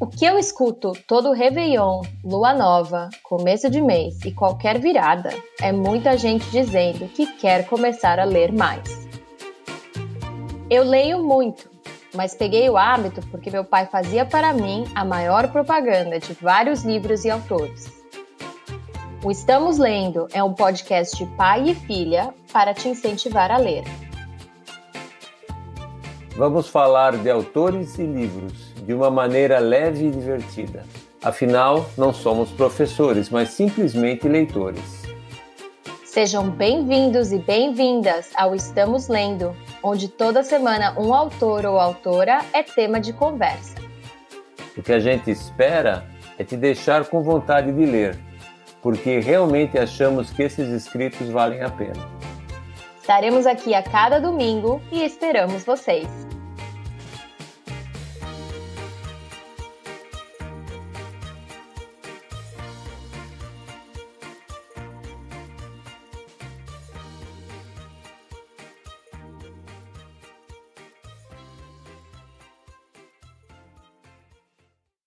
O que eu escuto todo Réveillon, Lua Nova, começo de mês e qualquer virada é muita gente dizendo que quer começar a ler mais. Eu leio muito, mas peguei o hábito porque meu pai fazia para mim a maior propaganda de vários livros e autores. O Estamos Lendo é um podcast pai e filha para te incentivar a ler. Vamos falar de autores e livros de uma maneira leve e divertida. Afinal, não somos professores, mas simplesmente leitores. Sejam bem-vindos e bem-vindas ao Estamos Lendo, onde toda semana um autor ou autora é tema de conversa. O que a gente espera é te deixar com vontade de ler, porque realmente achamos que esses escritos valem a pena. Estaremos aqui a cada domingo e esperamos vocês.